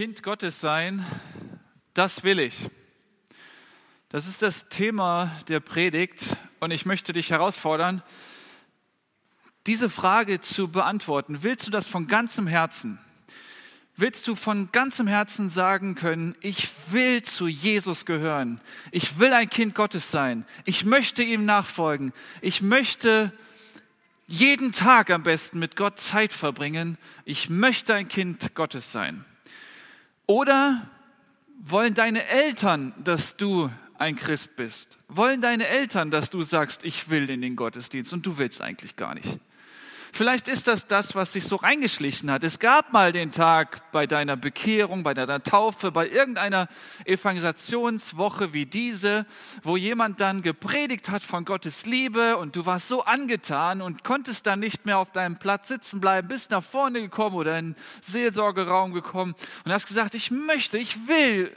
Kind Gottes sein, das will ich. Das ist das Thema der Predigt und ich möchte dich herausfordern, diese Frage zu beantworten. Willst du das von ganzem Herzen? Willst du von ganzem Herzen sagen können, ich will zu Jesus gehören. Ich will ein Kind Gottes sein. Ich möchte ihm nachfolgen. Ich möchte jeden Tag am besten mit Gott Zeit verbringen. Ich möchte ein Kind Gottes sein. Oder wollen deine Eltern, dass du ein Christ bist? Wollen deine Eltern, dass du sagst, ich will in den Gottesdienst und du willst eigentlich gar nicht? Vielleicht ist das das, was sich so reingeschlichen hat. Es gab mal den Tag bei deiner Bekehrung, bei deiner Taufe, bei irgendeiner Evangelisationswoche wie diese, wo jemand dann gepredigt hat von Gottes Liebe und du warst so angetan und konntest dann nicht mehr auf deinem Platz sitzen bleiben, bist nach vorne gekommen oder in den Seelsorgeraum gekommen und hast gesagt, ich möchte, ich will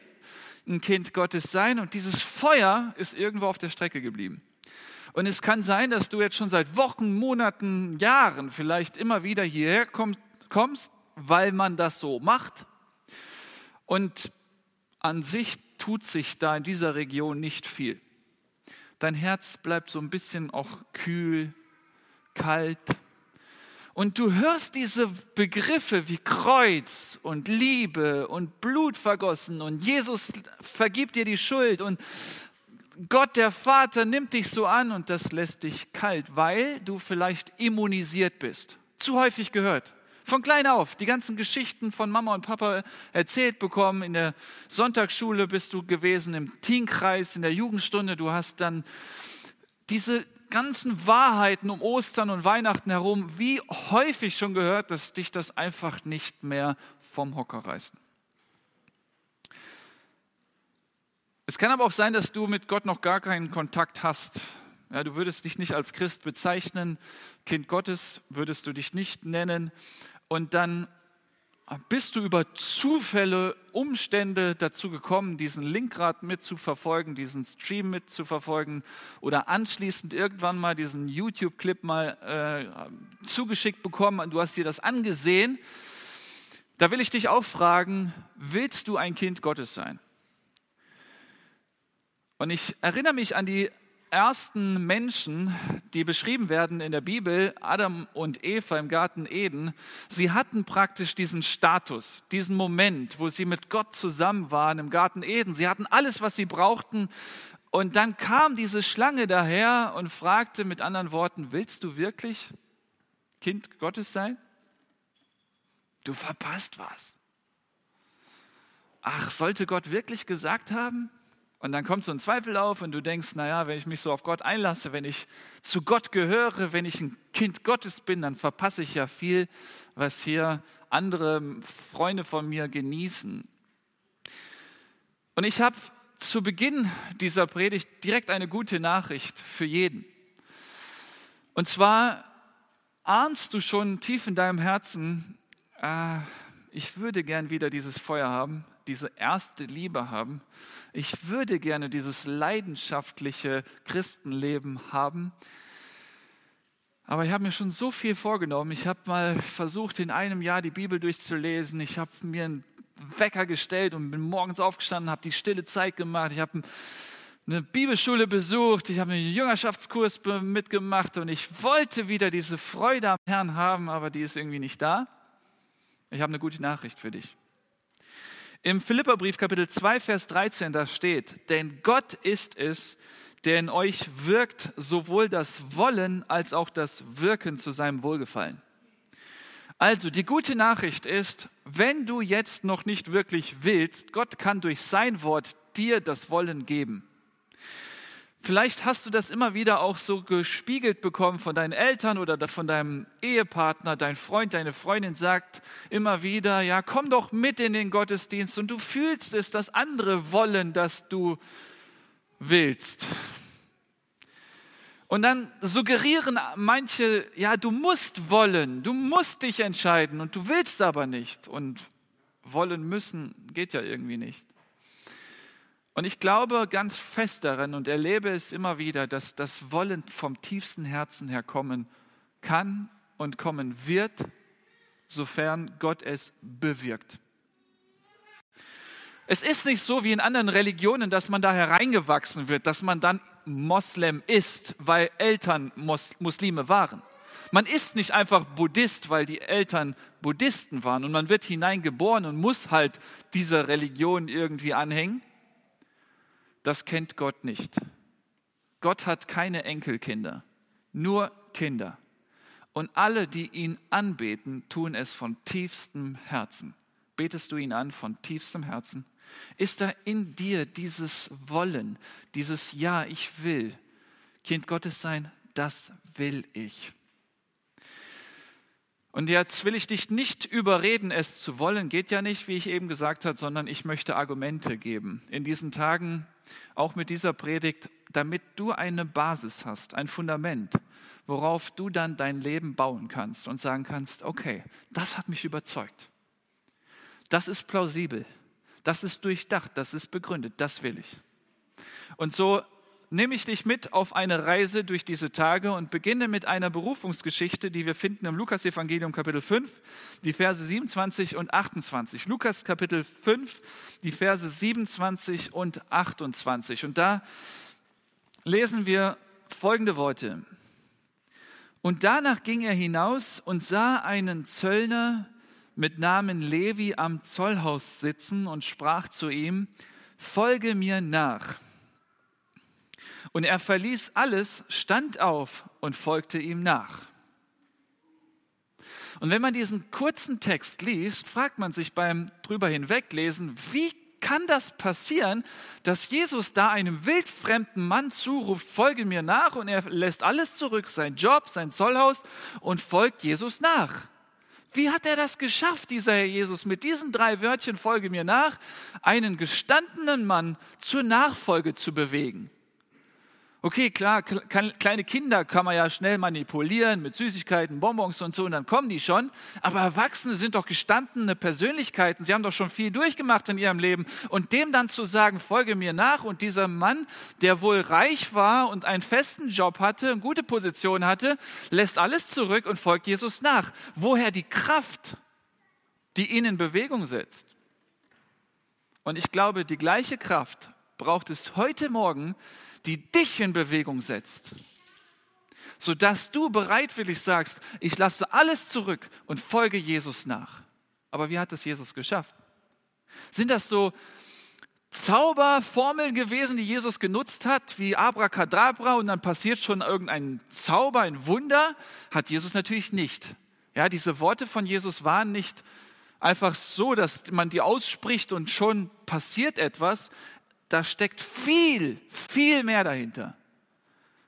ein Kind Gottes sein und dieses Feuer ist irgendwo auf der Strecke geblieben. Und es kann sein, dass du jetzt schon seit Wochen, Monaten, Jahren vielleicht immer wieder hierher kommst, weil man das so macht. Und an sich tut sich da in dieser Region nicht viel. Dein Herz bleibt so ein bisschen auch kühl, kalt. Und du hörst diese Begriffe wie Kreuz und Liebe und Blut vergossen und Jesus vergibt dir die Schuld und Gott der Vater nimmt dich so an und das lässt dich kalt, weil du vielleicht immunisiert bist. Zu häufig gehört. Von klein auf, die ganzen Geschichten von Mama und Papa erzählt bekommen. In der Sonntagsschule bist du gewesen, im Teenkreis, in der Jugendstunde. Du hast dann diese ganzen Wahrheiten um Ostern und Weihnachten herum, wie häufig schon gehört, dass dich das einfach nicht mehr vom Hocker reißt. Es kann aber auch sein, dass du mit Gott noch gar keinen Kontakt hast. Ja, du würdest dich nicht als Christ bezeichnen, Kind Gottes würdest du dich nicht nennen. Und dann bist du über Zufälle, Umstände dazu gekommen, diesen Link gerade mitzuverfolgen, diesen Stream mitzuverfolgen oder anschließend irgendwann mal diesen YouTube-Clip mal äh, zugeschickt bekommen. Du hast dir das angesehen. Da will ich dich auch fragen, willst du ein Kind Gottes sein? Und ich erinnere mich an die ersten Menschen, die beschrieben werden in der Bibel, Adam und Eva im Garten Eden, sie hatten praktisch diesen Status, diesen Moment, wo sie mit Gott zusammen waren im Garten Eden. Sie hatten alles, was sie brauchten. Und dann kam diese Schlange daher und fragte mit anderen Worten, willst du wirklich Kind Gottes sein? Du verpasst was. Ach, sollte Gott wirklich gesagt haben? Und dann kommt so ein Zweifel auf und du denkst, naja, wenn ich mich so auf Gott einlasse, wenn ich zu Gott gehöre, wenn ich ein Kind Gottes bin, dann verpasse ich ja viel, was hier andere Freunde von mir genießen. Und ich habe zu Beginn dieser Predigt direkt eine gute Nachricht für jeden. Und zwar ahnst du schon tief in deinem Herzen, äh, ich würde gern wieder dieses Feuer haben, diese erste Liebe haben. Ich würde gerne dieses leidenschaftliche Christenleben haben. Aber ich habe mir schon so viel vorgenommen. Ich habe mal versucht, in einem Jahr die Bibel durchzulesen. Ich habe mir einen Wecker gestellt und bin morgens aufgestanden, habe die stille Zeit gemacht. Ich habe eine Bibelschule besucht, ich habe einen Jüngerschaftskurs mitgemacht und ich wollte wieder diese Freude am Herrn haben, aber die ist irgendwie nicht da. Ich habe eine gute Nachricht für dich. Im Philipperbrief Kapitel 2, Vers 13, da steht, denn Gott ist es, der in euch wirkt sowohl das Wollen als auch das Wirken zu seinem Wohlgefallen. Also die gute Nachricht ist, wenn du jetzt noch nicht wirklich willst, Gott kann durch sein Wort dir das Wollen geben. Vielleicht hast du das immer wieder auch so gespiegelt bekommen von deinen Eltern oder von deinem Ehepartner, dein Freund, deine Freundin sagt immer wieder, ja, komm doch mit in den Gottesdienst und du fühlst es, dass andere wollen, dass du willst. Und dann suggerieren manche, ja, du musst wollen, du musst dich entscheiden und du willst aber nicht. Und wollen müssen geht ja irgendwie nicht. Und ich glaube ganz fest daran und erlebe es immer wieder, dass das Wollen vom tiefsten Herzen her kommen kann und kommen wird, sofern Gott es bewirkt. Es ist nicht so wie in anderen Religionen, dass man da hereingewachsen wird, dass man dann Moslem ist, weil Eltern Muslime waren. Man ist nicht einfach Buddhist, weil die Eltern Buddhisten waren und man wird hineingeboren und muss halt dieser Religion irgendwie anhängen. Das kennt Gott nicht. Gott hat keine Enkelkinder, nur Kinder. Und alle, die ihn anbeten, tun es von tiefstem Herzen. Betest du ihn an von tiefstem Herzen? Ist da in dir dieses Wollen, dieses Ja, ich will, Kind Gottes sein? Das will ich. Und jetzt will ich dich nicht überreden, es zu wollen, geht ja nicht, wie ich eben gesagt habe, sondern ich möchte Argumente geben. In diesen Tagen, auch mit dieser Predigt, damit du eine Basis hast, ein Fundament, worauf du dann dein Leben bauen kannst und sagen kannst, okay, das hat mich überzeugt. Das ist plausibel. Das ist durchdacht, das ist begründet, das will ich. Und so nehme ich dich mit auf eine Reise durch diese Tage und beginne mit einer Berufungsgeschichte, die wir finden im Lukas-Evangelium Kapitel 5, die Verse 27 und 28. Lukas Kapitel 5, die Verse 27 und 28. Und da lesen wir folgende Worte. Und danach ging er hinaus und sah einen Zöllner mit Namen Levi am Zollhaus sitzen und sprach zu ihm, folge mir nach. Und er verließ alles, stand auf und folgte ihm nach. Und wenn man diesen kurzen Text liest, fragt man sich beim drüber hinweglesen, wie kann das passieren, dass Jesus da einem wildfremden Mann zuruft, folge mir nach und er lässt alles zurück, sein Job, sein Zollhaus und folgt Jesus nach? Wie hat er das geschafft, dieser Herr Jesus, mit diesen drei Wörtchen, folge mir nach, einen gestandenen Mann zur Nachfolge zu bewegen? Okay, klar, kleine Kinder kann man ja schnell manipulieren mit Süßigkeiten, Bonbons und so, und dann kommen die schon. Aber Erwachsene sind doch gestandene Persönlichkeiten. Sie haben doch schon viel durchgemacht in ihrem Leben. Und dem dann zu sagen, folge mir nach, und dieser Mann, der wohl reich war und einen festen Job hatte, eine gute Position hatte, lässt alles zurück und folgt Jesus nach. Woher die Kraft, die ihn in Bewegung setzt? Und ich glaube, die gleiche Kraft braucht es heute Morgen, die dich in Bewegung setzt, sodass du bereitwillig sagst, ich lasse alles zurück und folge Jesus nach. Aber wie hat es Jesus geschafft? Sind das so Zauberformeln gewesen, die Jesus genutzt hat, wie Abracadabra und dann passiert schon irgendein Zauber, ein Wunder? Hat Jesus natürlich nicht. Ja, diese Worte von Jesus waren nicht einfach so, dass man die ausspricht und schon passiert etwas da steckt viel, viel mehr dahinter.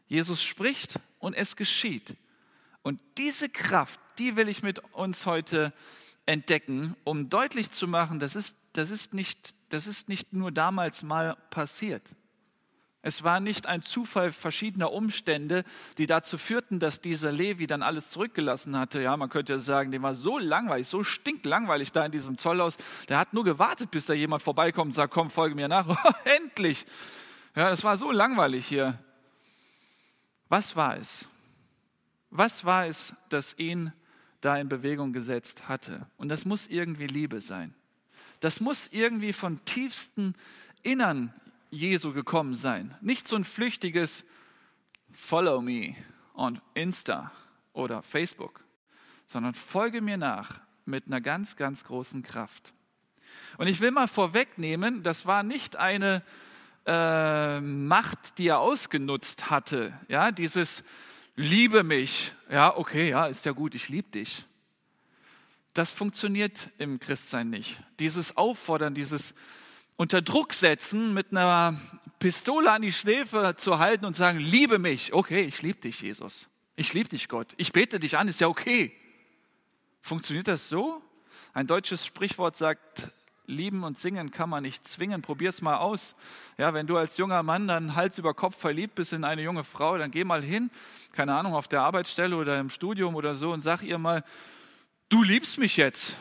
Jesus spricht und es geschieht. Und diese Kraft, die will ich mit uns heute entdecken, um deutlich zu machen, das ist, das ist, nicht, das ist nicht nur damals mal passiert. Es war nicht ein Zufall verschiedener Umstände, die dazu führten, dass dieser Levi dann alles zurückgelassen hatte. Ja, man könnte sagen, dem war so langweilig, so stinklangweilig da in diesem Zollhaus. Der hat nur gewartet, bis da jemand vorbeikommt und sagt, komm, folge mir nach. Endlich! Ja, das war so langweilig hier. Was war es? Was war es, das ihn da in Bewegung gesetzt hatte? Und das muss irgendwie Liebe sein. Das muss irgendwie von tiefstem Innern Jesu gekommen sein. Nicht so ein flüchtiges Follow me on Insta oder Facebook, sondern folge mir nach mit einer ganz, ganz großen Kraft. Und ich will mal vorwegnehmen, das war nicht eine äh, Macht, die er ausgenutzt hatte. Ja, dieses Liebe mich. Ja, okay, ja, ist ja gut, ich liebe dich. Das funktioniert im Christsein nicht. Dieses Auffordern, dieses unter Druck setzen, mit einer Pistole an die Schläfe zu halten und sagen, liebe mich. Okay, ich liebe dich, Jesus. Ich liebe dich, Gott. Ich bete dich an, ist ja okay. Funktioniert das so? Ein deutsches Sprichwort sagt, lieben und singen kann man nicht zwingen. Probier's mal aus. Ja, wenn du als junger Mann dann Hals über Kopf verliebt bist in eine junge Frau, dann geh mal hin, keine Ahnung, auf der Arbeitsstelle oder im Studium oder so und sag ihr mal, du liebst mich jetzt.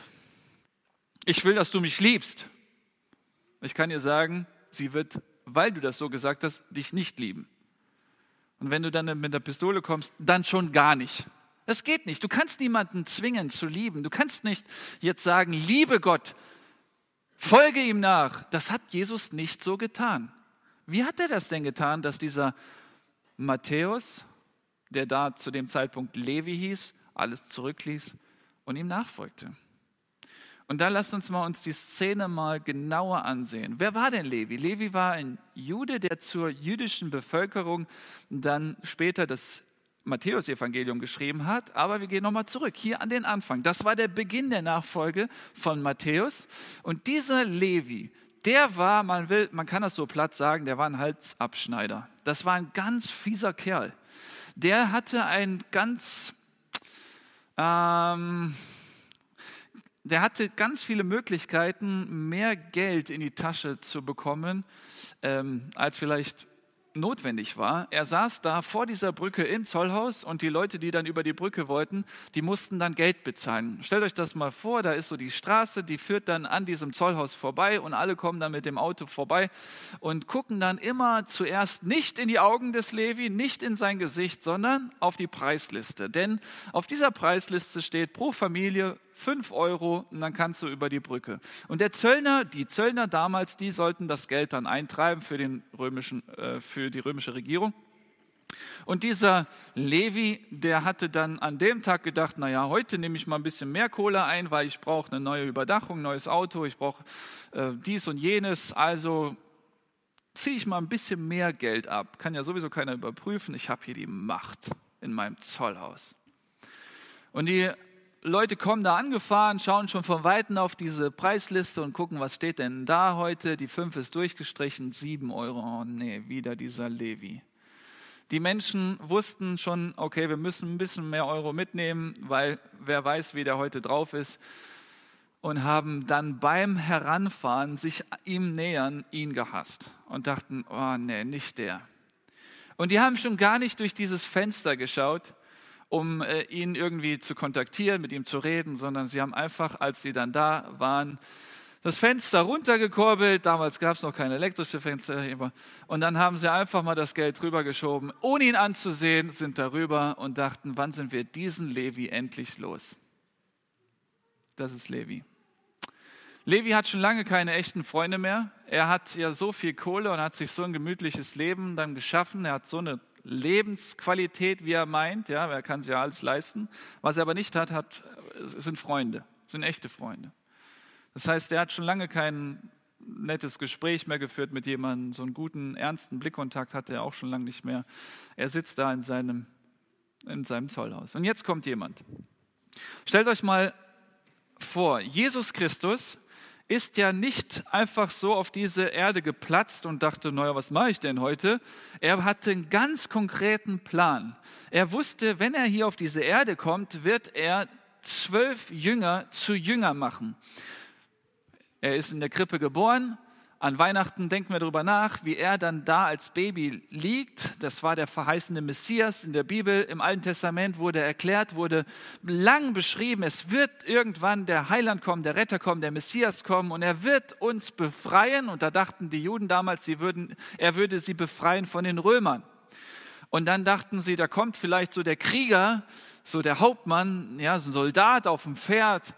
Ich will, dass du mich liebst. Ich kann ihr sagen, sie wird, weil du das so gesagt hast, dich nicht lieben. Und wenn du dann mit der Pistole kommst, dann schon gar nicht. Das geht nicht. Du kannst niemanden zwingen zu lieben. Du kannst nicht jetzt sagen, liebe Gott, folge ihm nach. Das hat Jesus nicht so getan. Wie hat er das denn getan, dass dieser Matthäus, der da zu dem Zeitpunkt Levi hieß, alles zurückließ und ihm nachfolgte? Und da lasst uns mal uns die Szene mal genauer ansehen. Wer war denn Levi? Levi war ein Jude, der zur jüdischen Bevölkerung dann später das Matthäus-Evangelium geschrieben hat. Aber wir gehen nochmal zurück, hier an den Anfang. Das war der Beginn der Nachfolge von Matthäus. Und dieser Levi, der war, man, will, man kann das so platt sagen, der war ein Halsabschneider. Das war ein ganz fieser Kerl. Der hatte ein ganz... Ähm, der hatte ganz viele Möglichkeiten, mehr Geld in die Tasche zu bekommen, ähm, als vielleicht notwendig war. Er saß da vor dieser Brücke im Zollhaus und die Leute, die dann über die Brücke wollten, die mussten dann Geld bezahlen. Stellt euch das mal vor, da ist so die Straße, die führt dann an diesem Zollhaus vorbei und alle kommen dann mit dem Auto vorbei und gucken dann immer zuerst nicht in die Augen des Levi, nicht in sein Gesicht, sondern auf die Preisliste. Denn auf dieser Preisliste steht pro Familie 5 Euro und dann kannst du über die Brücke. Und der Zöllner, die Zöllner damals, die sollten das Geld dann eintreiben für, den römischen, äh, für die römische Regierung. Und dieser Levi, der hatte dann an dem Tag gedacht, naja, heute nehme ich mal ein bisschen mehr Kohle ein, weil ich brauche eine neue Überdachung, neues Auto, ich brauche äh, dies und jenes. Also ziehe ich mal ein bisschen mehr Geld ab. Kann ja sowieso keiner überprüfen. Ich habe hier die Macht in meinem Zollhaus. Und die Leute kommen da angefahren, schauen schon von Weitem auf diese Preisliste und gucken, was steht denn da heute. Die 5 ist durchgestrichen, 7 Euro. Oh nee, wieder dieser Levi. Die Menschen wussten schon, okay, wir müssen ein bisschen mehr Euro mitnehmen, weil wer weiß, wie der heute drauf ist. Und haben dann beim Heranfahren, sich ihm nähern, ihn gehasst und dachten, oh nee, nicht der. Und die haben schon gar nicht durch dieses Fenster geschaut, um äh, ihn irgendwie zu kontaktieren, mit ihm zu reden, sondern sie haben einfach, als sie dann da waren, das Fenster runtergekurbelt. Damals gab es noch keine elektrische Fenster. Und dann haben sie einfach mal das Geld rübergeschoben, ohne ihn anzusehen, sind darüber und dachten, wann sind wir diesen Levi endlich los? Das ist Levi. Levi hat schon lange keine echten Freunde mehr. Er hat ja so viel Kohle und hat sich so ein gemütliches Leben dann geschaffen. Er hat so eine Lebensqualität, wie er meint. Ja, er kann sich ja alles leisten. Was er aber nicht hat, hat sind Freunde, sind echte Freunde. Das heißt, er hat schon lange kein nettes Gespräch mehr geführt mit jemandem. So einen guten, ernsten Blickkontakt hat er auch schon lange nicht mehr. Er sitzt da in seinem, in seinem Zollhaus. Und jetzt kommt jemand. Stellt euch mal vor, Jesus Christus ist ja nicht einfach so auf diese Erde geplatzt und dachte, naja, was mache ich denn heute? Er hatte einen ganz konkreten Plan. Er wusste, wenn er hier auf diese Erde kommt, wird er zwölf Jünger zu Jünger machen. Er ist in der Krippe geboren, an Weihnachten denken wir darüber nach, wie er dann da als Baby liegt. Das war der verheißene Messias in der Bibel. Im Alten Testament wurde erklärt, wurde lang beschrieben, es wird irgendwann der Heiland kommen, der Retter kommen, der Messias kommen und er wird uns befreien. Und da dachten die Juden damals, sie würden, er würde sie befreien von den Römern. Und dann dachten sie, da kommt vielleicht so der Krieger, so der Hauptmann, ja, so ein Soldat auf dem Pferd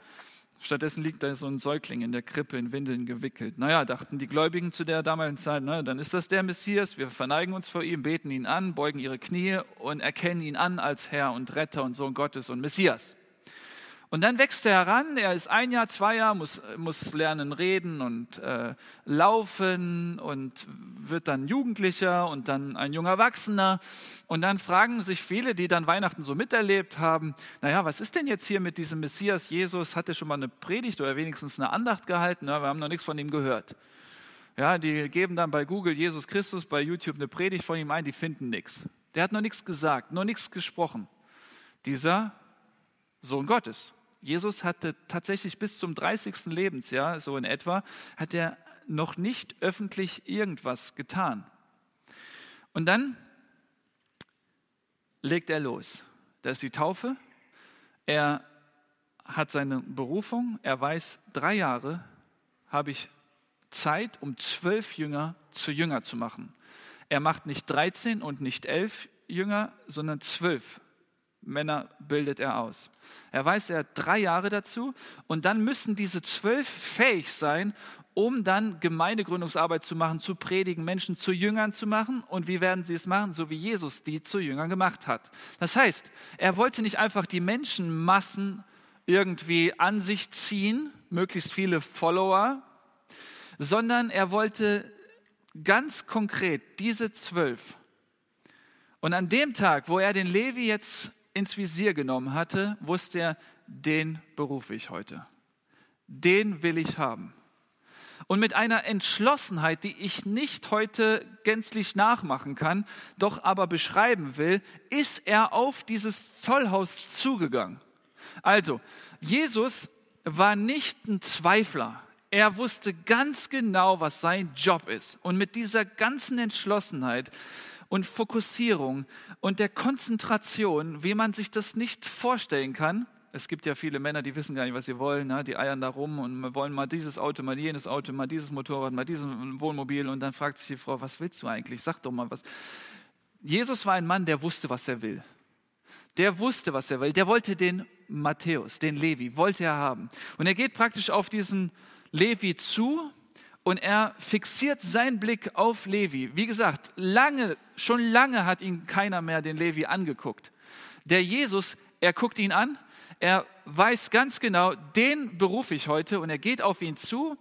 Stattdessen liegt da so ein Säugling in der Krippe in Windeln gewickelt. Naja, dachten die Gläubigen zu der damaligen Zeit, naja, dann ist das der Messias, wir verneigen uns vor ihm, beten ihn an, beugen ihre Knie und erkennen ihn an als Herr und Retter und Sohn Gottes und Messias. Und dann wächst er heran, er ist ein Jahr, zwei Jahre, muss, muss lernen reden und äh, laufen und wird dann Jugendlicher und dann ein junger Erwachsener. Und dann fragen sich viele, die dann Weihnachten so miterlebt haben, naja, was ist denn jetzt hier mit diesem Messias Jesus? Hat er schon mal eine Predigt oder wenigstens eine Andacht gehalten? Ja, wir haben noch nichts von ihm gehört. Ja, die geben dann bei Google Jesus Christus, bei YouTube eine Predigt von ihm ein, die finden nichts. Der hat noch nichts gesagt, noch nichts gesprochen. Dieser Sohn Gottes. Jesus hatte tatsächlich bis zum 30. Lebensjahr, so in etwa, hat er noch nicht öffentlich irgendwas getan. Und dann legt er los. Da ist die Taufe. Er hat seine Berufung. Er weiß, drei Jahre habe ich Zeit, um zwölf Jünger zu Jünger zu machen. Er macht nicht 13 und nicht elf Jünger, sondern zwölf Männer bildet er aus. Er weiß, er hat drei Jahre dazu und dann müssen diese zwölf fähig sein, um dann Gemeindegründungsarbeit zu machen, zu predigen, Menschen zu Jüngern zu machen. Und wie werden sie es machen? So wie Jesus die zu Jüngern gemacht hat. Das heißt, er wollte nicht einfach die Menschenmassen irgendwie an sich ziehen, möglichst viele Follower, sondern er wollte ganz konkret diese zwölf. Und an dem Tag, wo er den Levi jetzt ins Visier genommen hatte, wusste er, den berufe ich heute. Den will ich haben. Und mit einer Entschlossenheit, die ich nicht heute gänzlich nachmachen kann, doch aber beschreiben will, ist er auf dieses Zollhaus zugegangen. Also, Jesus war nicht ein Zweifler. Er wusste ganz genau, was sein Job ist. Und mit dieser ganzen Entschlossenheit und Fokussierung und der Konzentration, wie man sich das nicht vorstellen kann, es gibt ja viele Männer, die wissen gar nicht, was sie wollen. Ne? Die eiern da rum und wollen mal dieses Auto, mal jenes Auto, mal dieses Motorrad, mal dieses Wohnmobil. Und dann fragt sich die Frau, was willst du eigentlich? Sag doch mal was. Jesus war ein Mann, der wusste, was er will. Der wusste, was er will. Der wollte den Matthäus, den Levi, wollte er haben. Und er geht praktisch auf diesen Levi zu und er fixiert seinen Blick auf Levi. Wie gesagt, lange, schon lange hat ihn keiner mehr den Levi angeguckt. Der Jesus, er guckt ihn an er weiß ganz genau, den berufe ich heute und er geht auf ihn zu.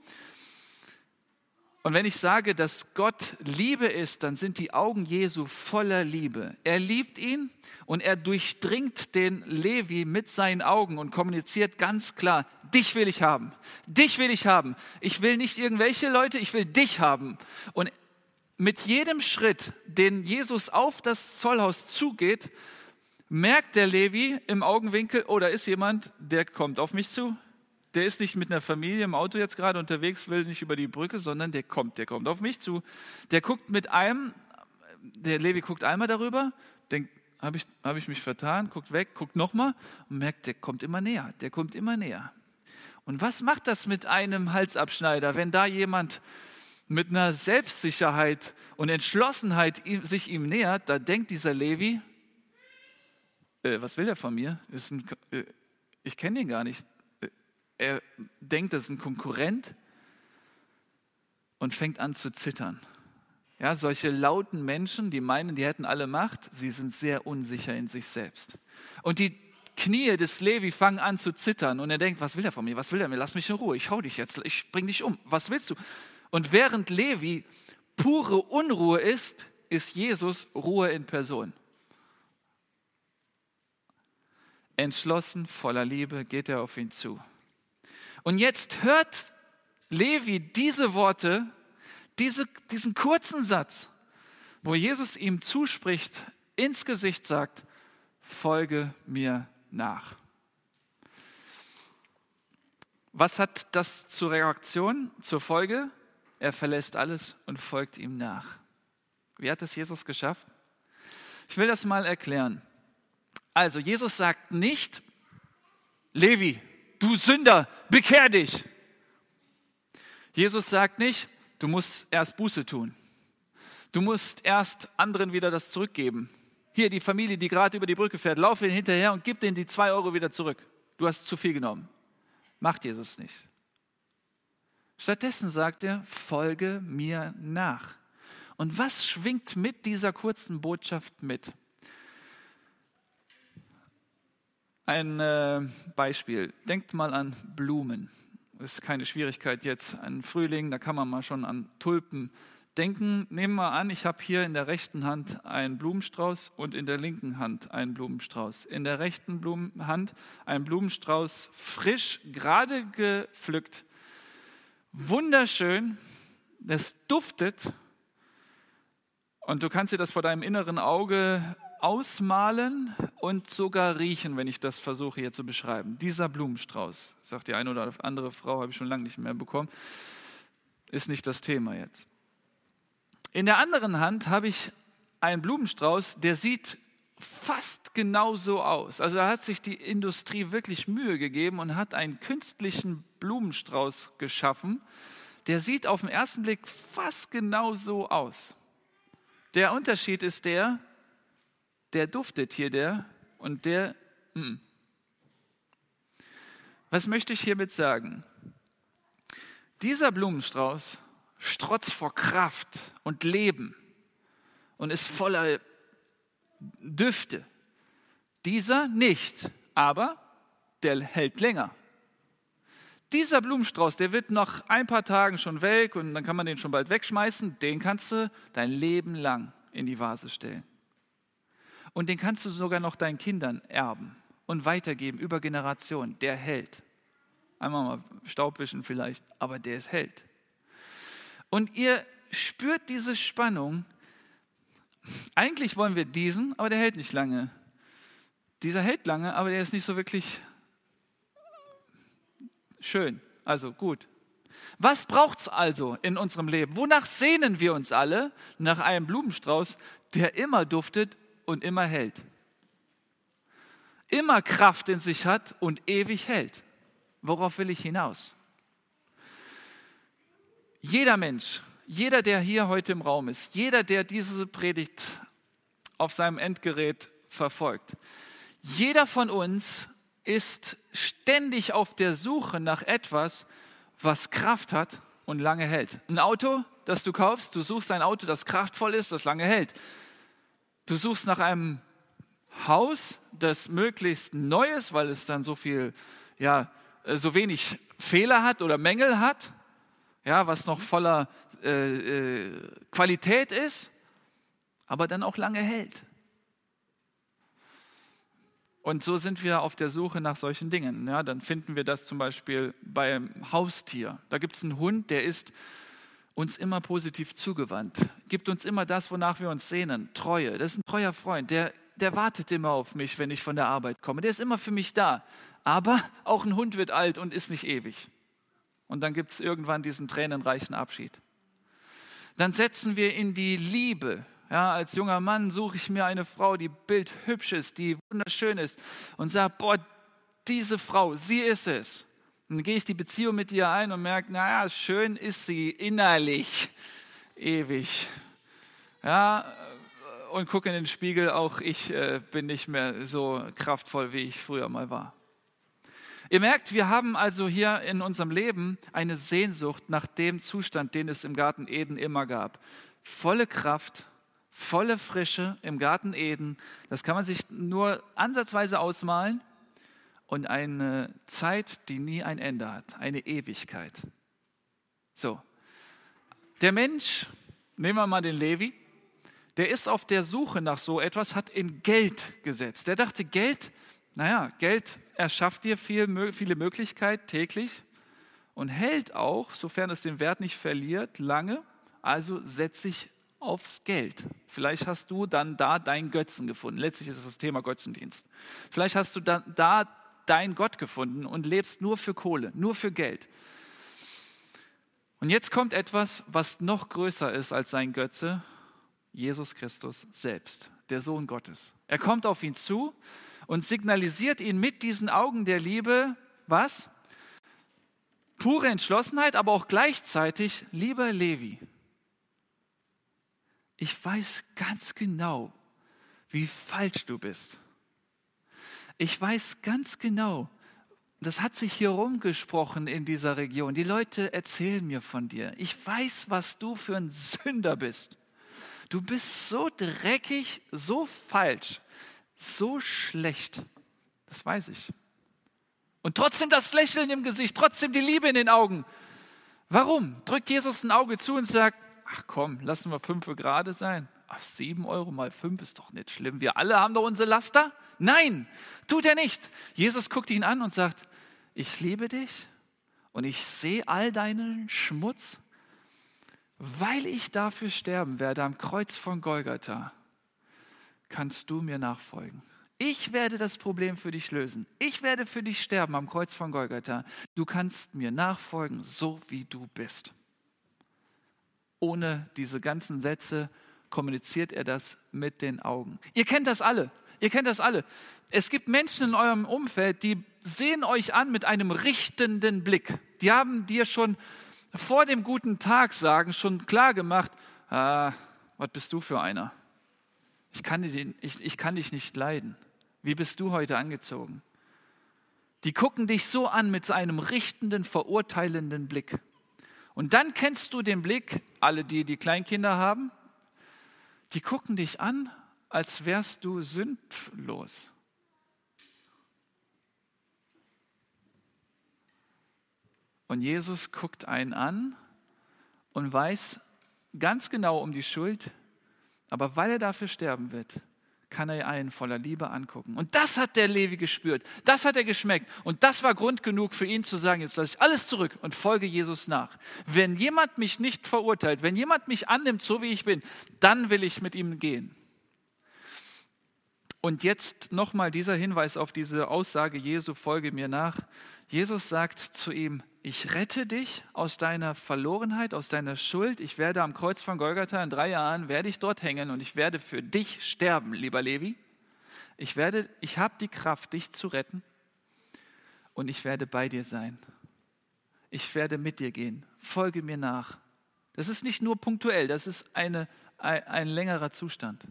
Und wenn ich sage, dass Gott Liebe ist, dann sind die Augen Jesu voller Liebe. Er liebt ihn und er durchdringt den Levi mit seinen Augen und kommuniziert ganz klar, dich will ich haben, dich will ich haben. Ich will nicht irgendwelche Leute, ich will dich haben. Und mit jedem Schritt, den Jesus auf das Zollhaus zugeht, merkt der Levi im Augenwinkel, oh, da ist jemand, der kommt auf mich zu. Der ist nicht mit einer Familie im Auto jetzt gerade unterwegs, will nicht über die Brücke, sondern der kommt, der kommt auf mich zu. Der guckt mit einem, der Levi guckt einmal darüber, denkt, habe ich, hab ich mich vertan, guckt weg, guckt nochmal und merkt, der kommt immer näher, der kommt immer näher. Und was macht das mit einem Halsabschneider, wenn da jemand mit einer Selbstsicherheit und Entschlossenheit sich ihm nähert, da denkt dieser Levi, äh, was will er von mir? Ein, äh, ich kenne ihn gar nicht. Er denkt, das ist ein Konkurrent und fängt an zu zittern. Ja, solche lauten Menschen, die meinen, die hätten alle Macht, sie sind sehr unsicher in sich selbst. Und die Knie des Levi fangen an zu zittern und er denkt, was will er von mir? Was will er mir? Lass mich in Ruhe. Ich hau dich jetzt. Ich bring dich um. Was willst du? Und während Levi pure Unruhe ist, ist Jesus Ruhe in Person. Entschlossen, voller Liebe geht er auf ihn zu. Und jetzt hört Levi diese Worte, diese, diesen kurzen Satz, wo Jesus ihm zuspricht, ins Gesicht sagt, folge mir nach. Was hat das zur Reaktion, zur Folge? Er verlässt alles und folgt ihm nach. Wie hat es Jesus geschafft? Ich will das mal erklären. Also Jesus sagt nicht, Levi, du Sünder, bekehr dich. Jesus sagt nicht, du musst erst Buße tun. Du musst erst anderen wieder das zurückgeben. Hier die Familie, die gerade über die Brücke fährt, lauf ihnen hinterher und gib denen die zwei Euro wieder zurück. Du hast zu viel genommen. Macht Jesus nicht. Stattdessen sagt er, folge mir nach. Und was schwingt mit dieser kurzen Botschaft mit? Ein äh, Beispiel. Denkt mal an Blumen. Das ist keine Schwierigkeit jetzt. Ein Frühling, da kann man mal schon an Tulpen denken. Nehmen wir an, ich habe hier in der rechten Hand einen Blumenstrauß und in der linken Hand einen Blumenstrauß. In der rechten Blumenhand ein Blumenstrauß frisch, gerade gepflückt. Wunderschön. Es duftet. Und du kannst dir das vor deinem inneren Auge ausmalen und sogar riechen, wenn ich das versuche hier zu beschreiben. Dieser Blumenstrauß, sagt die eine oder andere Frau, habe ich schon lange nicht mehr bekommen, ist nicht das Thema jetzt. In der anderen Hand habe ich einen Blumenstrauß, der sieht fast genauso aus. Also da hat sich die Industrie wirklich Mühe gegeben und hat einen künstlichen Blumenstrauß geschaffen. Der sieht auf den ersten Blick fast genauso aus. Der Unterschied ist der, der duftet hier, der, und der Hm. Was möchte ich hiermit sagen? Dieser Blumenstrauß strotzt vor Kraft und Leben und ist voller Düfte. Dieser nicht, aber der hält länger. Dieser Blumenstrauß, der wird nach ein paar Tagen schon welk und dann kann man den schon bald wegschmeißen. Den kannst du dein Leben lang in die Vase stellen. Und den kannst du sogar noch deinen Kindern erben und weitergeben über Generationen. Der hält. Einmal mal Staubwischen vielleicht, aber der ist hält. Und ihr spürt diese Spannung. Eigentlich wollen wir diesen, aber der hält nicht lange. Dieser hält lange, aber der ist nicht so wirklich schön. Also gut. Was braucht es also in unserem Leben? Wonach sehnen wir uns alle? Nach einem Blumenstrauß, der immer duftet und immer hält. Immer Kraft in sich hat und ewig hält. Worauf will ich hinaus? Jeder Mensch, jeder, der hier heute im Raum ist, jeder, der diese Predigt auf seinem Endgerät verfolgt, jeder von uns ist ständig auf der Suche nach etwas, was Kraft hat und lange hält. Ein Auto, das du kaufst, du suchst ein Auto, das kraftvoll ist, das lange hält. Du suchst nach einem Haus, das möglichst neu ist, weil es dann so viel, ja, so wenig Fehler hat oder Mängel hat, ja, was noch voller äh, äh, Qualität ist, aber dann auch lange hält. Und so sind wir auf der Suche nach solchen Dingen. Ja, dann finden wir das zum Beispiel beim Haustier. Da gibt es einen Hund, der ist uns immer positiv zugewandt, gibt uns immer das, wonach wir uns sehnen, Treue. Das ist ein treuer Freund, der, der wartet immer auf mich, wenn ich von der Arbeit komme. Der ist immer für mich da. Aber auch ein Hund wird alt und ist nicht ewig. Und dann gibt es irgendwann diesen tränenreichen Abschied. Dann setzen wir in die Liebe. Ja, als junger Mann suche ich mir eine Frau, die bildhübsch ist, die wunderschön ist und sage, boah, diese Frau, sie ist es. Und dann gehe ich die Beziehung mit ihr ein und merke, naja, schön ist sie innerlich ewig. Ja, und gucke in den Spiegel, auch ich äh, bin nicht mehr so kraftvoll, wie ich früher mal war. Ihr merkt, wir haben also hier in unserem Leben eine Sehnsucht nach dem Zustand, den es im Garten Eden immer gab. Volle Kraft, volle Frische im Garten Eden. Das kann man sich nur ansatzweise ausmalen und eine Zeit, die nie ein Ende hat, eine Ewigkeit. So, der Mensch, nehmen wir mal den Levi, der ist auf der Suche nach so etwas, hat in Geld gesetzt. Der dachte, Geld, naja, Geld erschafft dir viel, viele Möglichkeiten täglich und hält auch, sofern es den Wert nicht verliert, lange. Also setze ich aufs Geld. Vielleicht hast du dann da deinen Götzen gefunden. Letztlich ist es das Thema Götzendienst. Vielleicht hast du dann da deinen Gott gefunden und lebst nur für Kohle, nur für Geld. Und jetzt kommt etwas, was noch größer ist als sein Götze, Jesus Christus selbst, der Sohn Gottes. Er kommt auf ihn zu und signalisiert ihn mit diesen Augen der Liebe, was? Pure Entschlossenheit, aber auch gleichzeitig, lieber Levi, ich weiß ganz genau, wie falsch du bist. Ich weiß ganz genau, das hat sich hier rumgesprochen in dieser Region. Die Leute erzählen mir von dir. Ich weiß, was du für ein Sünder bist. Du bist so dreckig, so falsch, so schlecht. Das weiß ich. Und trotzdem das Lächeln im Gesicht, trotzdem die Liebe in den Augen. Warum? Drückt Jesus ein Auge zu und sagt, ach komm, lassen wir fünf gerade sein. Ach, sieben Euro mal fünf ist doch nicht schlimm. Wir alle haben doch unsere Laster. Nein, tut er nicht. Jesus guckt ihn an und sagt, ich liebe dich und ich sehe all deinen Schmutz, weil ich dafür sterben werde am Kreuz von Golgatha, kannst du mir nachfolgen. Ich werde das Problem für dich lösen. Ich werde für dich sterben am Kreuz von Golgatha. Du kannst mir nachfolgen, so wie du bist. Ohne diese ganzen Sätze kommuniziert er das mit den Augen. Ihr kennt das alle. Ihr kennt das alle. Es gibt Menschen in eurem Umfeld, die sehen euch an mit einem richtenden Blick. Die haben dir schon vor dem guten Tag sagen schon klar gemacht, ah, was bist du für einer? Ich kann, dich, ich, ich kann dich nicht leiden. Wie bist du heute angezogen? Die gucken dich so an mit einem richtenden, verurteilenden Blick. Und dann kennst du den Blick, alle die, die Kleinkinder haben, die gucken dich an, als wärst du sündlos. Und Jesus guckt einen an und weiß ganz genau um die Schuld, aber weil er dafür sterben wird, kann er einen voller Liebe angucken. Und das hat der Levi gespürt, das hat er geschmeckt und das war Grund genug für ihn zu sagen, jetzt lasse ich alles zurück und folge Jesus nach. Wenn jemand mich nicht verurteilt, wenn jemand mich annimmt, so wie ich bin, dann will ich mit ihm gehen. Und jetzt nochmal dieser Hinweis auf diese Aussage Jesu, folge mir nach. Jesus sagt zu ihm, ich rette dich aus deiner Verlorenheit, aus deiner Schuld. Ich werde am Kreuz von Golgatha in drei Jahren, werde ich dort hängen und ich werde für dich sterben, lieber Levi. Ich werde, ich habe die Kraft, dich zu retten und ich werde bei dir sein. Ich werde mit dir gehen. Folge mir nach. Das ist nicht nur punktuell, das ist eine, ein, ein längerer Zustand.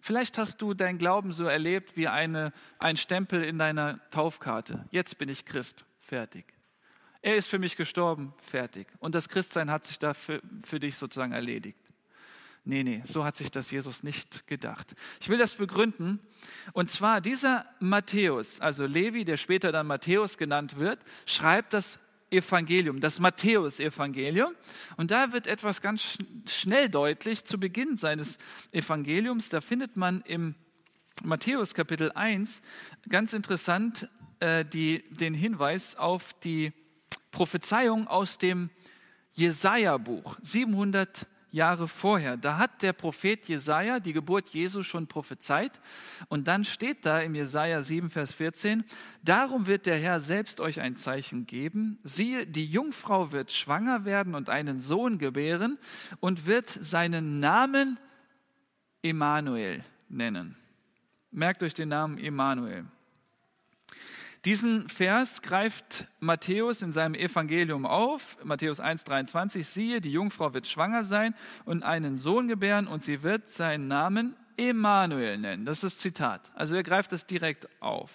Vielleicht hast du dein Glauben so erlebt wie eine, ein Stempel in deiner Taufkarte. Jetzt bin ich Christ. Fertig. Er ist für mich gestorben, fertig. Und das Christsein hat sich da für, für dich sozusagen erledigt. Nee, nee, so hat sich das Jesus nicht gedacht. Ich will das begründen. Und zwar dieser Matthäus, also Levi, der später dann Matthäus genannt wird, schreibt das Evangelium, das Matthäus-Evangelium. Und da wird etwas ganz schnell deutlich zu Beginn seines Evangeliums. Da findet man im Matthäus Kapitel 1 ganz interessant äh, die, den Hinweis auf die Prophezeiung aus dem Jesaja-Buch, 700 Jahre vorher. Da hat der Prophet Jesaja die Geburt Jesu schon prophezeit. Und dann steht da im Jesaja 7, Vers 14: Darum wird der Herr selbst euch ein Zeichen geben. Siehe, die Jungfrau wird schwanger werden und einen Sohn gebären und wird seinen Namen Emanuel nennen. Merkt euch den Namen Emanuel. Diesen Vers greift Matthäus in seinem Evangelium auf, Matthäus 1,23, siehe, die Jungfrau wird schwanger sein und einen Sohn gebären und sie wird seinen Namen Emanuel nennen. Das ist das Zitat. Also er greift das direkt auf.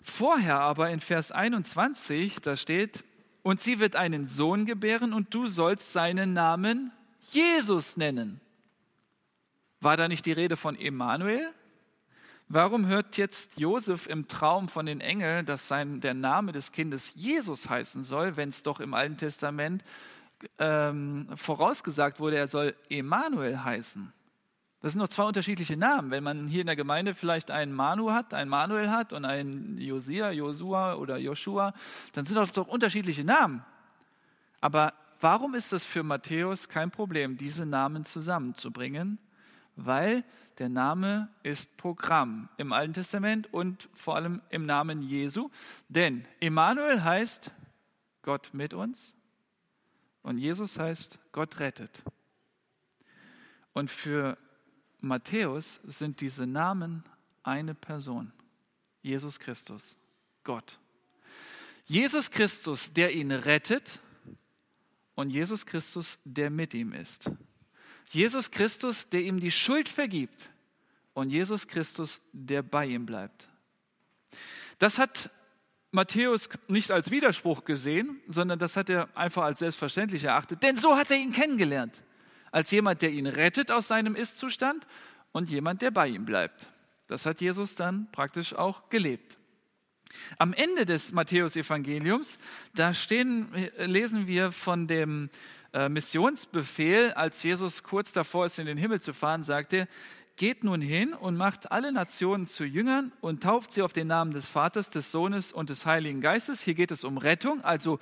Vorher aber in Vers 21, da steht, und sie wird einen Sohn gebären und du sollst seinen Namen Jesus nennen. War da nicht die Rede von Emanuel? Warum hört jetzt Josef im Traum von den Engeln, dass sein, der Name des Kindes Jesus heißen soll, wenn es doch im Alten Testament ähm, vorausgesagt wurde, er soll Emanuel heißen? Das sind noch zwei unterschiedliche Namen. Wenn man hier in der Gemeinde vielleicht einen Manu hat, einen Manuel hat und einen Josia, Josua oder Joshua, dann sind das doch unterschiedliche Namen. Aber warum ist es für Matthäus kein Problem, diese Namen zusammenzubringen? Weil der Name ist Programm im Alten Testament und vor allem im Namen Jesu. Denn Emmanuel heißt Gott mit uns und Jesus heißt Gott rettet. Und für Matthäus sind diese Namen eine Person, Jesus Christus, Gott. Jesus Christus, der ihn rettet und Jesus Christus, der mit ihm ist. Jesus Christus, der ihm die Schuld vergibt und Jesus Christus, der bei ihm bleibt. Das hat Matthäus nicht als Widerspruch gesehen, sondern das hat er einfach als selbstverständlich erachtet, denn so hat er ihn kennengelernt, als jemand, der ihn rettet aus seinem Ist-Zustand und jemand, der bei ihm bleibt. Das hat Jesus dann praktisch auch gelebt. Am Ende des Matthäus-Evangeliums, da stehen, lesen wir von dem äh, Missionsbefehl, als Jesus kurz davor ist, in den Himmel zu fahren, sagte, geht nun hin und macht alle Nationen zu Jüngern und tauft sie auf den Namen des Vaters, des Sohnes und des Heiligen Geistes. Hier geht es um Rettung, also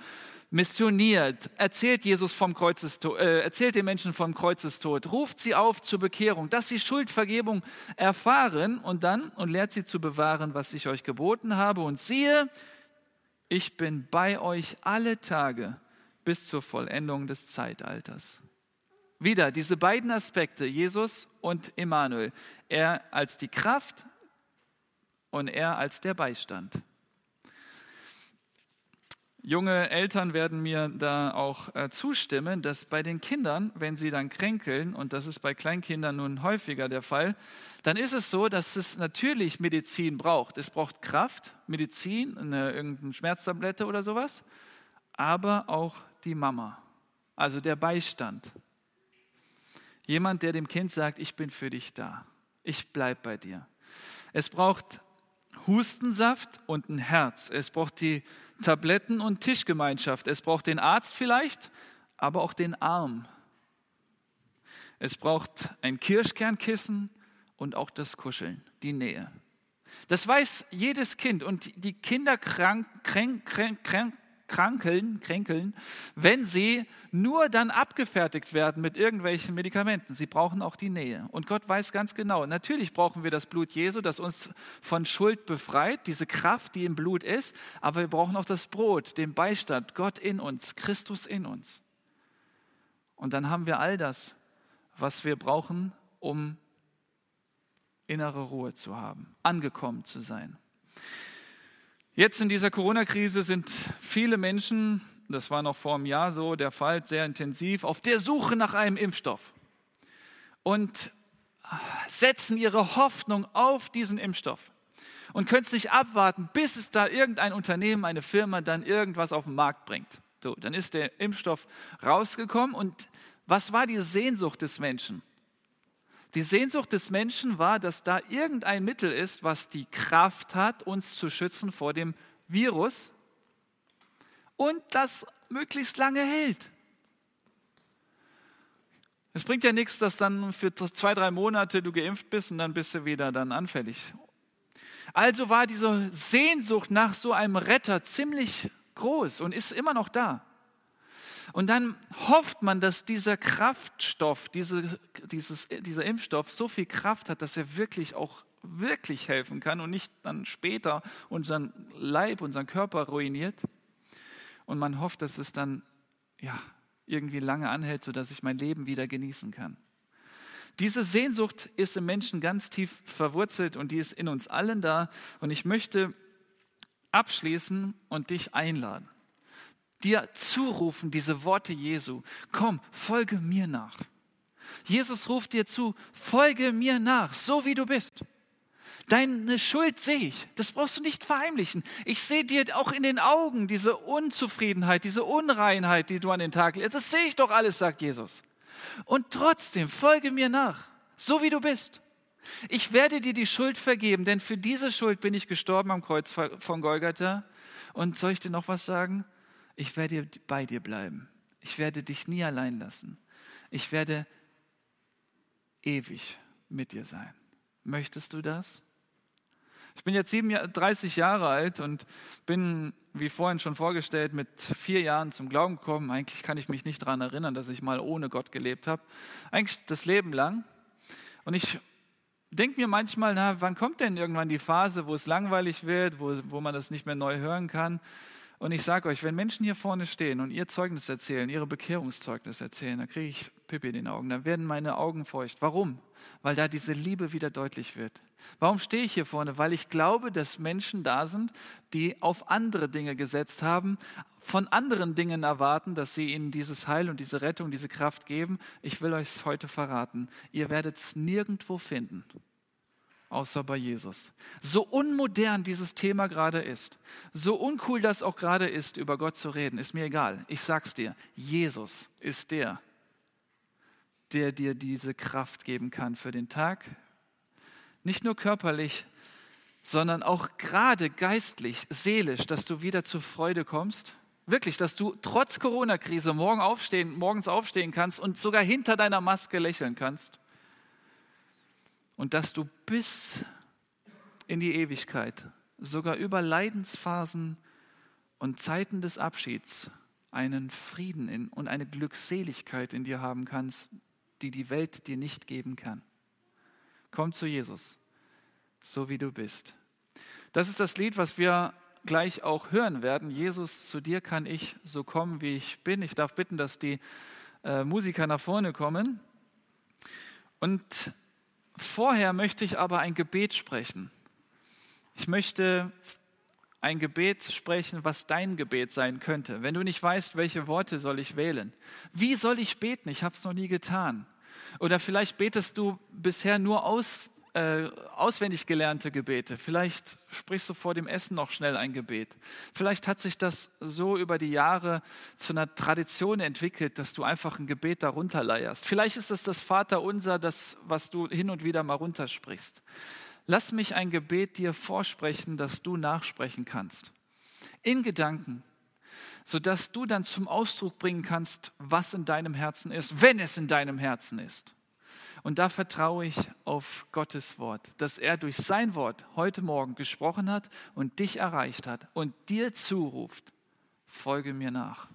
missioniert, erzählt Jesus vom Kreuzestod, äh, erzählt den Menschen vom Kreuzestod, ruft sie auf zur Bekehrung, dass sie Schuldvergebung erfahren und dann und lehrt sie zu bewahren, was ich euch geboten habe. Und siehe, ich bin bei euch alle Tage bis zur Vollendung des Zeitalters. Wieder diese beiden Aspekte, Jesus und Emmanuel. Er als die Kraft und er als der Beistand. Junge Eltern werden mir da auch äh, zustimmen, dass bei den Kindern, wenn sie dann kränkeln, und das ist bei Kleinkindern nun häufiger der Fall, dann ist es so, dass es natürlich Medizin braucht. Es braucht Kraft, Medizin, eine, irgendeine Schmerztablette oder sowas, aber auch die Mama, also der Beistand. Jemand, der dem Kind sagt, ich bin für dich da, ich bleibe bei dir. Es braucht Hustensaft und ein Herz. Es braucht die Tabletten und Tischgemeinschaft. Es braucht den Arzt vielleicht, aber auch den Arm. Es braucht ein Kirschkernkissen und auch das Kuscheln, die Nähe. Das weiß jedes Kind und die Kinder krank, kränk, kränk, kränk, krankeln, kränkeln, wenn sie nur dann abgefertigt werden mit irgendwelchen Medikamenten. Sie brauchen auch die Nähe. Und Gott weiß ganz genau, natürlich brauchen wir das Blut Jesu, das uns von Schuld befreit, diese Kraft, die im Blut ist, aber wir brauchen auch das Brot, den Beistand, Gott in uns, Christus in uns. Und dann haben wir all das, was wir brauchen, um innere Ruhe zu haben, angekommen zu sein. Jetzt in dieser Corona-Krise sind viele Menschen, das war noch vor einem Jahr so der Fall, sehr intensiv, auf der Suche nach einem Impfstoff und setzen ihre Hoffnung auf diesen Impfstoff und können es nicht abwarten, bis es da irgendein Unternehmen, eine Firma dann irgendwas auf den Markt bringt. So, dann ist der Impfstoff rausgekommen und was war die Sehnsucht des Menschen? Die Sehnsucht des Menschen war, dass da irgendein Mittel ist, was die Kraft hat, uns zu schützen vor dem Virus und das möglichst lange hält. Es bringt ja nichts, dass dann für zwei, drei Monate du geimpft bist und dann bist du wieder dann anfällig. Also war diese Sehnsucht nach so einem Retter ziemlich groß und ist immer noch da. Und dann hofft man, dass dieser Kraftstoff, diese, dieses, dieser Impfstoff so viel Kraft hat, dass er wirklich auch wirklich helfen kann und nicht dann später unseren Leib, unseren Körper ruiniert. Und man hofft, dass es dann ja, irgendwie lange anhält, sodass ich mein Leben wieder genießen kann. Diese Sehnsucht ist im Menschen ganz tief verwurzelt und die ist in uns allen da. Und ich möchte abschließen und dich einladen dir zurufen, diese Worte Jesu. Komm, folge mir nach. Jesus ruft dir zu, folge mir nach, so wie du bist. Deine Schuld sehe ich, das brauchst du nicht verheimlichen. Ich sehe dir auch in den Augen diese Unzufriedenheit, diese Unreinheit, die du an den Tag legst. Das sehe ich doch alles, sagt Jesus. Und trotzdem folge mir nach, so wie du bist. Ich werde dir die Schuld vergeben, denn für diese Schuld bin ich gestorben am Kreuz von Golgatha. Und soll ich dir noch was sagen? Ich werde bei dir bleiben. Ich werde dich nie allein lassen. Ich werde ewig mit dir sein. Möchtest du das? Ich bin jetzt 37 Jahre alt und bin, wie vorhin schon vorgestellt, mit vier Jahren zum Glauben gekommen. Eigentlich kann ich mich nicht daran erinnern, dass ich mal ohne Gott gelebt habe. Eigentlich das Leben lang. Und ich denke mir manchmal, na, wann kommt denn irgendwann die Phase, wo es langweilig wird, wo, wo man das nicht mehr neu hören kann? Und ich sage euch, wenn Menschen hier vorne stehen und ihr Zeugnis erzählen, ihre Bekehrungszeugnis erzählen, dann kriege ich Pippi in den Augen, dann werden meine Augen feucht. Warum? Weil da diese Liebe wieder deutlich wird. Warum stehe ich hier vorne? Weil ich glaube, dass Menschen da sind, die auf andere Dinge gesetzt haben, von anderen Dingen erwarten, dass sie ihnen dieses Heil und diese Rettung, diese Kraft geben. Ich will euch es heute verraten. Ihr werdet es nirgendwo finden außer bei Jesus. So unmodern dieses Thema gerade ist, so uncool das auch gerade ist, über Gott zu reden, ist mir egal. Ich sag's dir, Jesus ist der, der dir diese Kraft geben kann für den Tag. Nicht nur körperlich, sondern auch gerade geistlich, seelisch, dass du wieder zur Freude kommst. Wirklich, dass du trotz Corona-Krise morgen aufstehen, morgens aufstehen kannst und sogar hinter deiner Maske lächeln kannst und dass du bis in die Ewigkeit, sogar über Leidensphasen und Zeiten des Abschieds, einen Frieden in, und eine Glückseligkeit in dir haben kannst, die die Welt dir nicht geben kann. Komm zu Jesus, so wie du bist. Das ist das Lied, was wir gleich auch hören werden. Jesus, zu dir kann ich so kommen, wie ich bin. Ich darf bitten, dass die äh, Musiker nach vorne kommen. Und Vorher möchte ich aber ein Gebet sprechen. Ich möchte ein Gebet sprechen, was dein Gebet sein könnte. Wenn du nicht weißt, welche Worte soll ich wählen? Wie soll ich beten? Ich habe es noch nie getan. Oder vielleicht betest du bisher nur aus, äh, auswendig gelernte Gebete. Vielleicht sprichst du vor dem Essen noch schnell ein Gebet. Vielleicht hat sich das so über die Jahre zu einer Tradition entwickelt, dass du einfach ein Gebet darunter leierst. Vielleicht ist es das Vaterunser, das, was du hin und wieder mal runtersprichst. Lass mich ein Gebet dir vorsprechen, das du nachsprechen kannst. In Gedanken, sodass du dann zum Ausdruck bringen kannst, was in deinem Herzen ist, wenn es in deinem Herzen ist. Und da vertraue ich auf Gottes Wort, dass er durch sein Wort heute Morgen gesprochen hat und dich erreicht hat und dir zuruft, folge mir nach.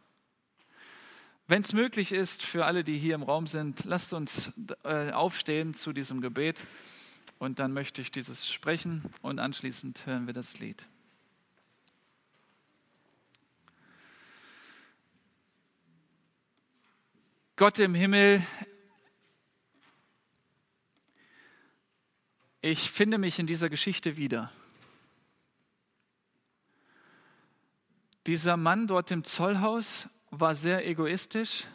Wenn es möglich ist, für alle, die hier im Raum sind, lasst uns äh, aufstehen zu diesem Gebet und dann möchte ich dieses sprechen und anschließend hören wir das Lied. Gott im Himmel, ich finde mich in dieser Geschichte wieder. Dieser Mann dort im Zollhaus war sehr egoistisch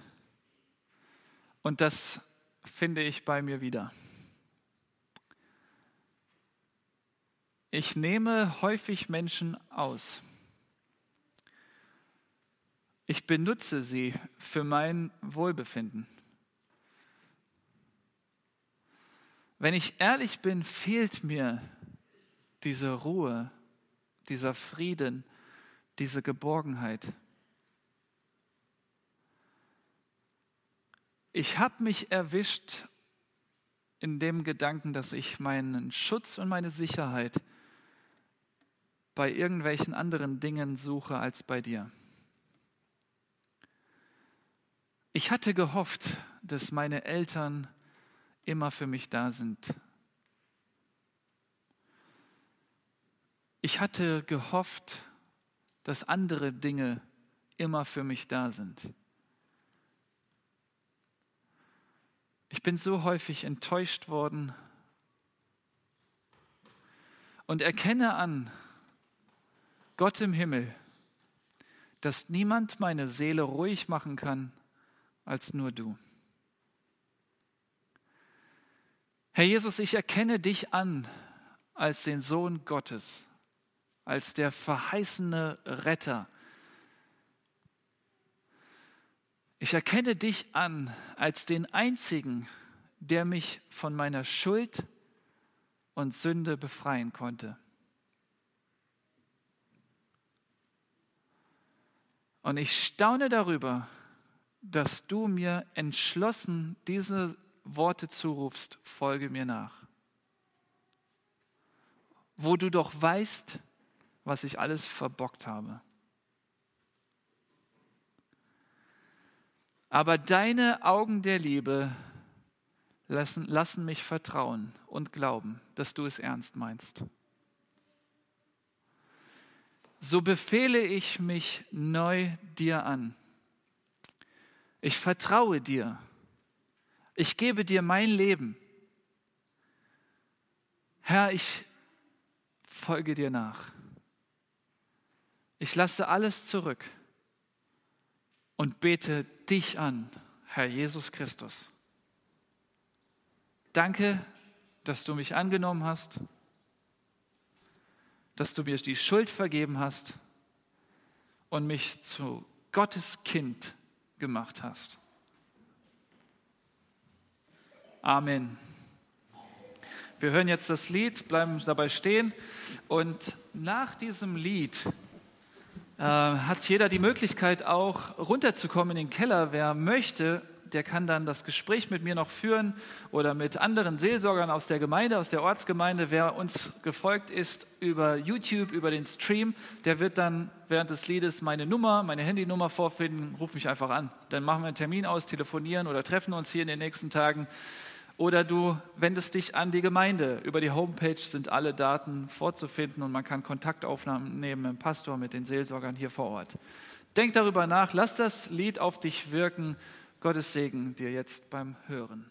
und das finde ich bei mir wieder. Ich nehme häufig Menschen aus. Ich benutze sie für mein Wohlbefinden. Wenn ich ehrlich bin, fehlt mir diese Ruhe, dieser Frieden, diese Geborgenheit. Ich habe mich erwischt in dem Gedanken, dass ich meinen Schutz und meine Sicherheit bei irgendwelchen anderen Dingen suche als bei dir. Ich hatte gehofft, dass meine Eltern immer für mich da sind. Ich hatte gehofft, dass andere Dinge immer für mich da sind. Ich bin so häufig enttäuscht worden und erkenne an, Gott im Himmel, dass niemand meine Seele ruhig machen kann als nur du. Herr Jesus, ich erkenne dich an als den Sohn Gottes, als der verheißene Retter. Ich erkenne dich an als den einzigen, der mich von meiner Schuld und Sünde befreien konnte. Und ich staune darüber, dass du mir entschlossen diese Worte zurufst, folge mir nach. Wo du doch weißt, was ich alles verbockt habe. Aber deine Augen der Liebe lassen, lassen mich vertrauen und glauben, dass du es ernst meinst so befehle ich mich neu dir an. Ich vertraue dir. Ich gebe dir mein Leben. Herr, ich folge dir nach. Ich lasse alles zurück und bete dich an, Herr Jesus Christus. Danke, dass du mich angenommen hast dass du mir die Schuld vergeben hast und mich zu Gottes Kind gemacht hast. Amen. Wir hören jetzt das Lied, bleiben dabei stehen und nach diesem Lied äh, hat jeder die Möglichkeit auch runterzukommen in den Keller, wer möchte der kann dann das Gespräch mit mir noch führen oder mit anderen Seelsorgern aus der Gemeinde, aus der Ortsgemeinde. Wer uns gefolgt ist über YouTube, über den Stream, der wird dann während des Liedes meine Nummer, meine Handynummer vorfinden. Ruf mich einfach an. Dann machen wir einen Termin aus, telefonieren oder treffen uns hier in den nächsten Tagen. Oder du wendest dich an die Gemeinde. Über die Homepage sind alle Daten vorzufinden und man kann Kontaktaufnahmen nehmen mit dem Pastor, mit den Seelsorgern hier vor Ort. Denk darüber nach, lass das Lied auf dich wirken. Gottes Segen dir jetzt beim Hören.